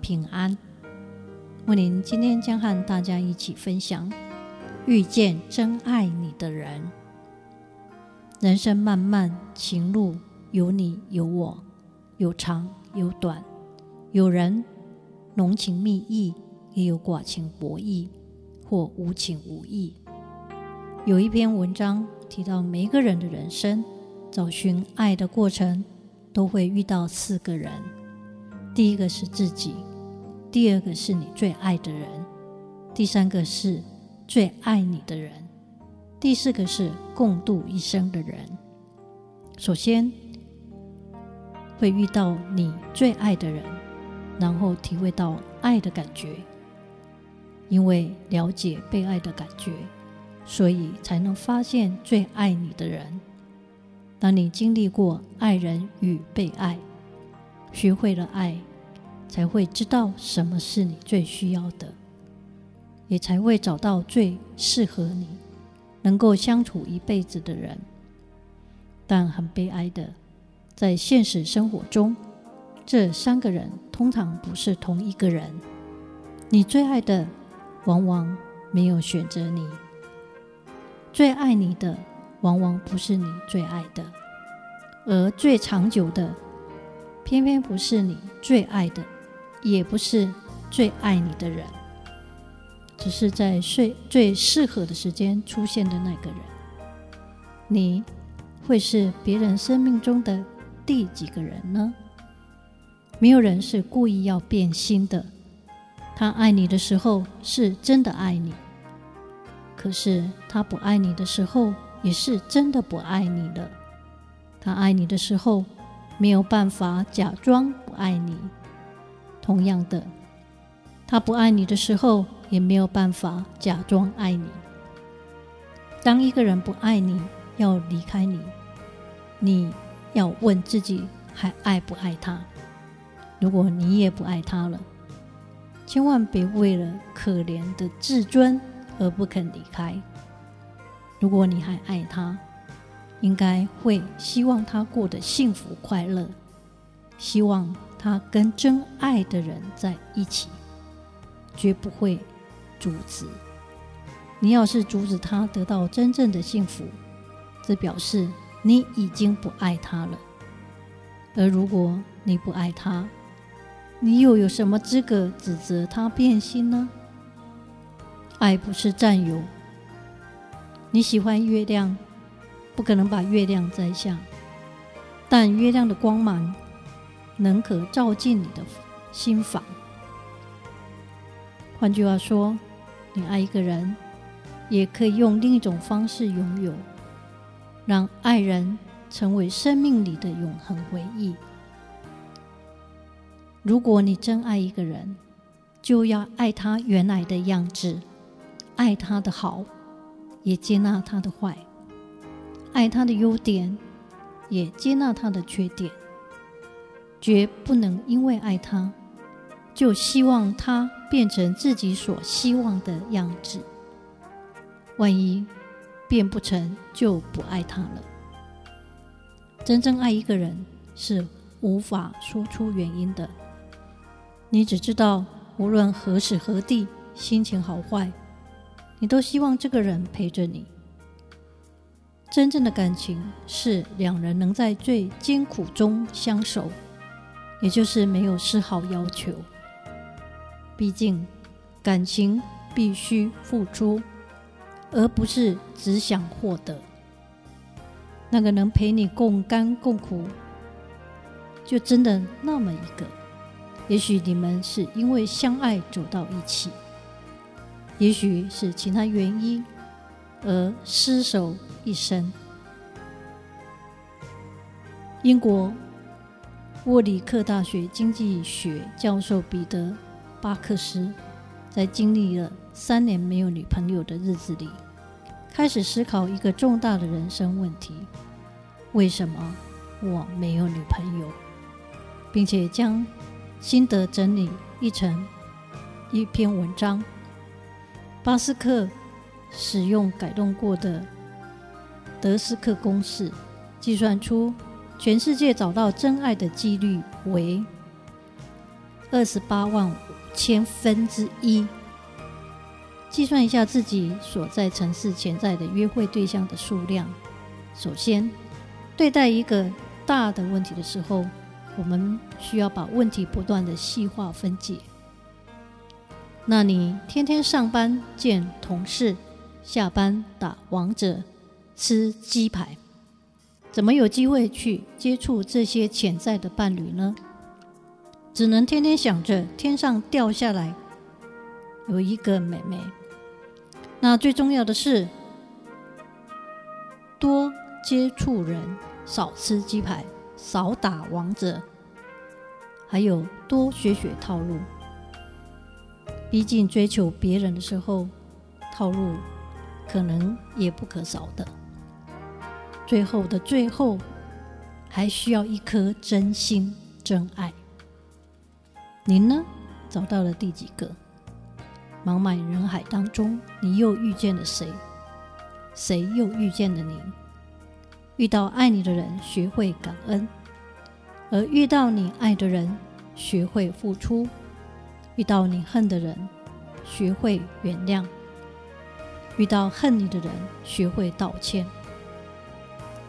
平安。木林今天将和大家一起分享遇见真爱你的人。人生漫漫，情路有你有我，有长有短，有人浓情蜜意，也有寡情薄意，或无情无义。有一篇文章提到，每一个人的人生找寻爱的过程，都会遇到四个人。第一个是自己。第二个是你最爱的人，第三个是最爱你的人，第四个是共度一生的人。首先会遇到你最爱的人，然后体会到爱的感觉，因为了解被爱的感觉，所以才能发现最爱你的人。当你经历过爱人与被爱，学会了爱。才会知道什么是你最需要的，也才会找到最适合你、能够相处一辈子的人。但很悲哀的，在现实生活中，这三个人通常不是同一个人。你最爱的，往往没有选择你；最爱你的，往往不是你最爱的；而最长久的，偏偏不是你最爱的。也不是最爱你的人，只是在最最适合的时间出现的那个人。你会是别人生命中的第几个人呢？没有人是故意要变心的。他爱你的时候是真的爱你，可是他不爱你的时候也是真的不爱你了。他爱你的时候没有办法假装不爱你。同样的，他不爱你的时候，也没有办法假装爱你。当一个人不爱你，要离开你，你要问自己还爱不爱他？如果你也不爱他了，千万别为了可怜的自尊而不肯离开。如果你还爱他，应该会希望他过得幸福快乐，希望。他跟真爱的人在一起，绝不会阻止。你要是阻止他得到真正的幸福，这表示你已经不爱他了。而如果你不爱他，你又有什么资格指责他变心呢？爱不是占有。你喜欢月亮，不可能把月亮摘下，但月亮的光芒。能可照进你的心房。换句话说，你爱一个人，也可以用另一种方式拥有，让爱人成为生命里的永恒回忆。如果你真爱一个人，就要爱他原来的样子，爱他的好，也接纳他的坏；爱他的优点，也接纳他的缺点。绝不能因为爱他，就希望他变成自己所希望的样子。万一变不成，就不爱他了。真正爱一个人是无法说出原因的，你只知道无论何时何地，心情好坏，你都希望这个人陪着你。真正的感情是两人能在最艰苦中相守。也就是没有丝毫要求，毕竟感情必须付出，而不是只想获得。那个能陪你共甘共苦，就真的那么一个。也许你们是因为相爱走到一起，也许是其他原因而厮守一生。英国。沃里克大学经济学教授彼得·巴克斯在经历了三年没有女朋友的日子里，开始思考一个重大的人生问题：为什么我没有女朋友？并且将心得整理一成一篇文章。巴斯克使用改动过的德斯克公式，计算出全世界找到真爱的几率为二十八万五千分之一。计算一下自己所在城市潜在的约会对象的数量。首先，对待一个大的问题的时候，我们需要把问题不断的细化分解。那你天天上班见同事，下班打王者、吃鸡排，怎么有机会去接触这些潜在的伴侣呢？只能天天想着天上掉下来有一个美眉。那最重要的是，多接触人，少吃鸡排，少打王者，还有多学学套路。毕竟追求别人的时候，套路可能也不可少的。最后的最后，还需要一颗真心真爱。您呢？找到了第几个？茫茫人海当中，你又遇见了谁？谁又遇见了你？遇到爱你的人，学会感恩；而遇到你爱的人，学会付出；遇到你恨的人，学会原谅；遇到恨你的人，学会道歉；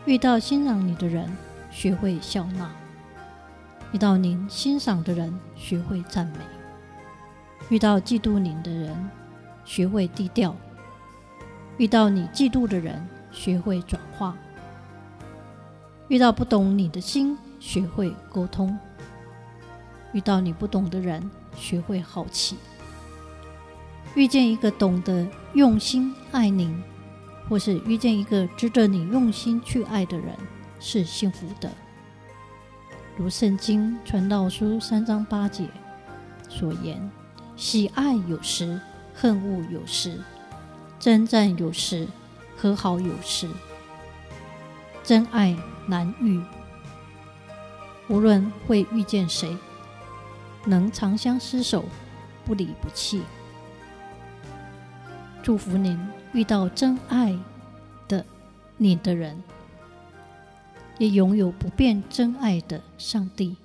遇到欣赏你的人，学会笑纳；遇到您欣赏的人，学会赞美。遇到嫉妒你的人，学会低调；遇到你嫉妒的人，学会转化；遇到不懂你的心，学会沟通；遇到你不懂的人，学会好奇。遇见一个懂得用心爱你，或是遇见一个值得你用心去爱的人，是幸福的。如圣经传道书三章八节所言。喜爱有时，恨恶有时；争战有时，和好有时。真爱难遇，无论会遇见谁，能长相厮守，不离不弃。祝福您遇到真爱的你的人，也拥有不变真爱的上帝。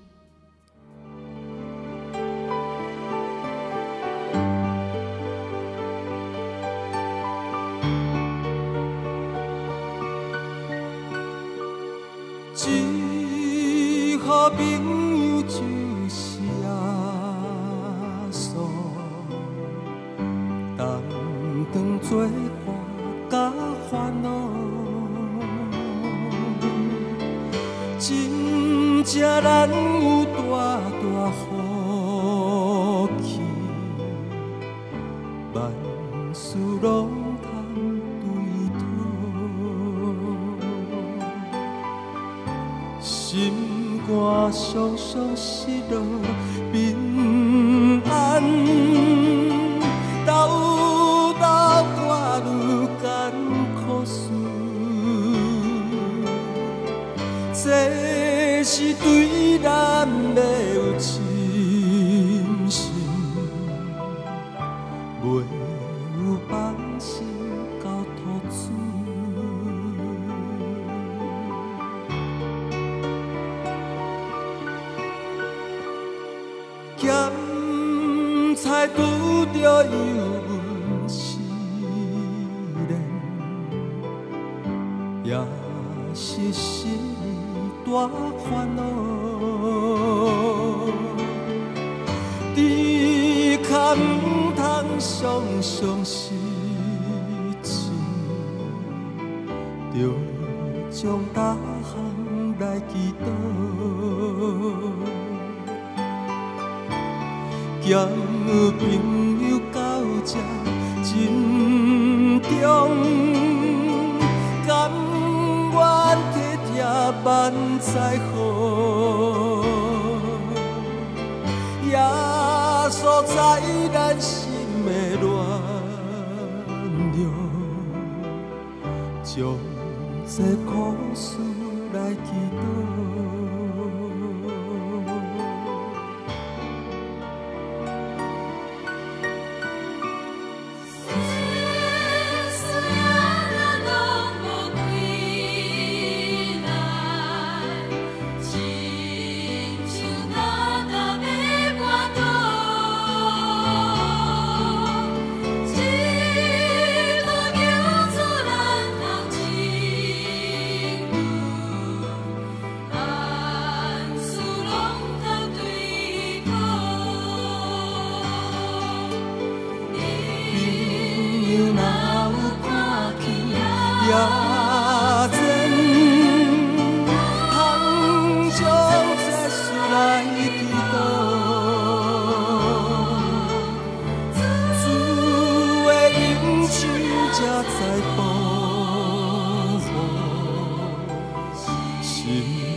事拢通对渡，心肝常常失落平安。是对咱要有信烦恼，只可唔通常常失志，着将大项来祈祷，交朋友到这珍重。万载好，也所在咱心的暖融，将这苦事来祈祷。心通安宁，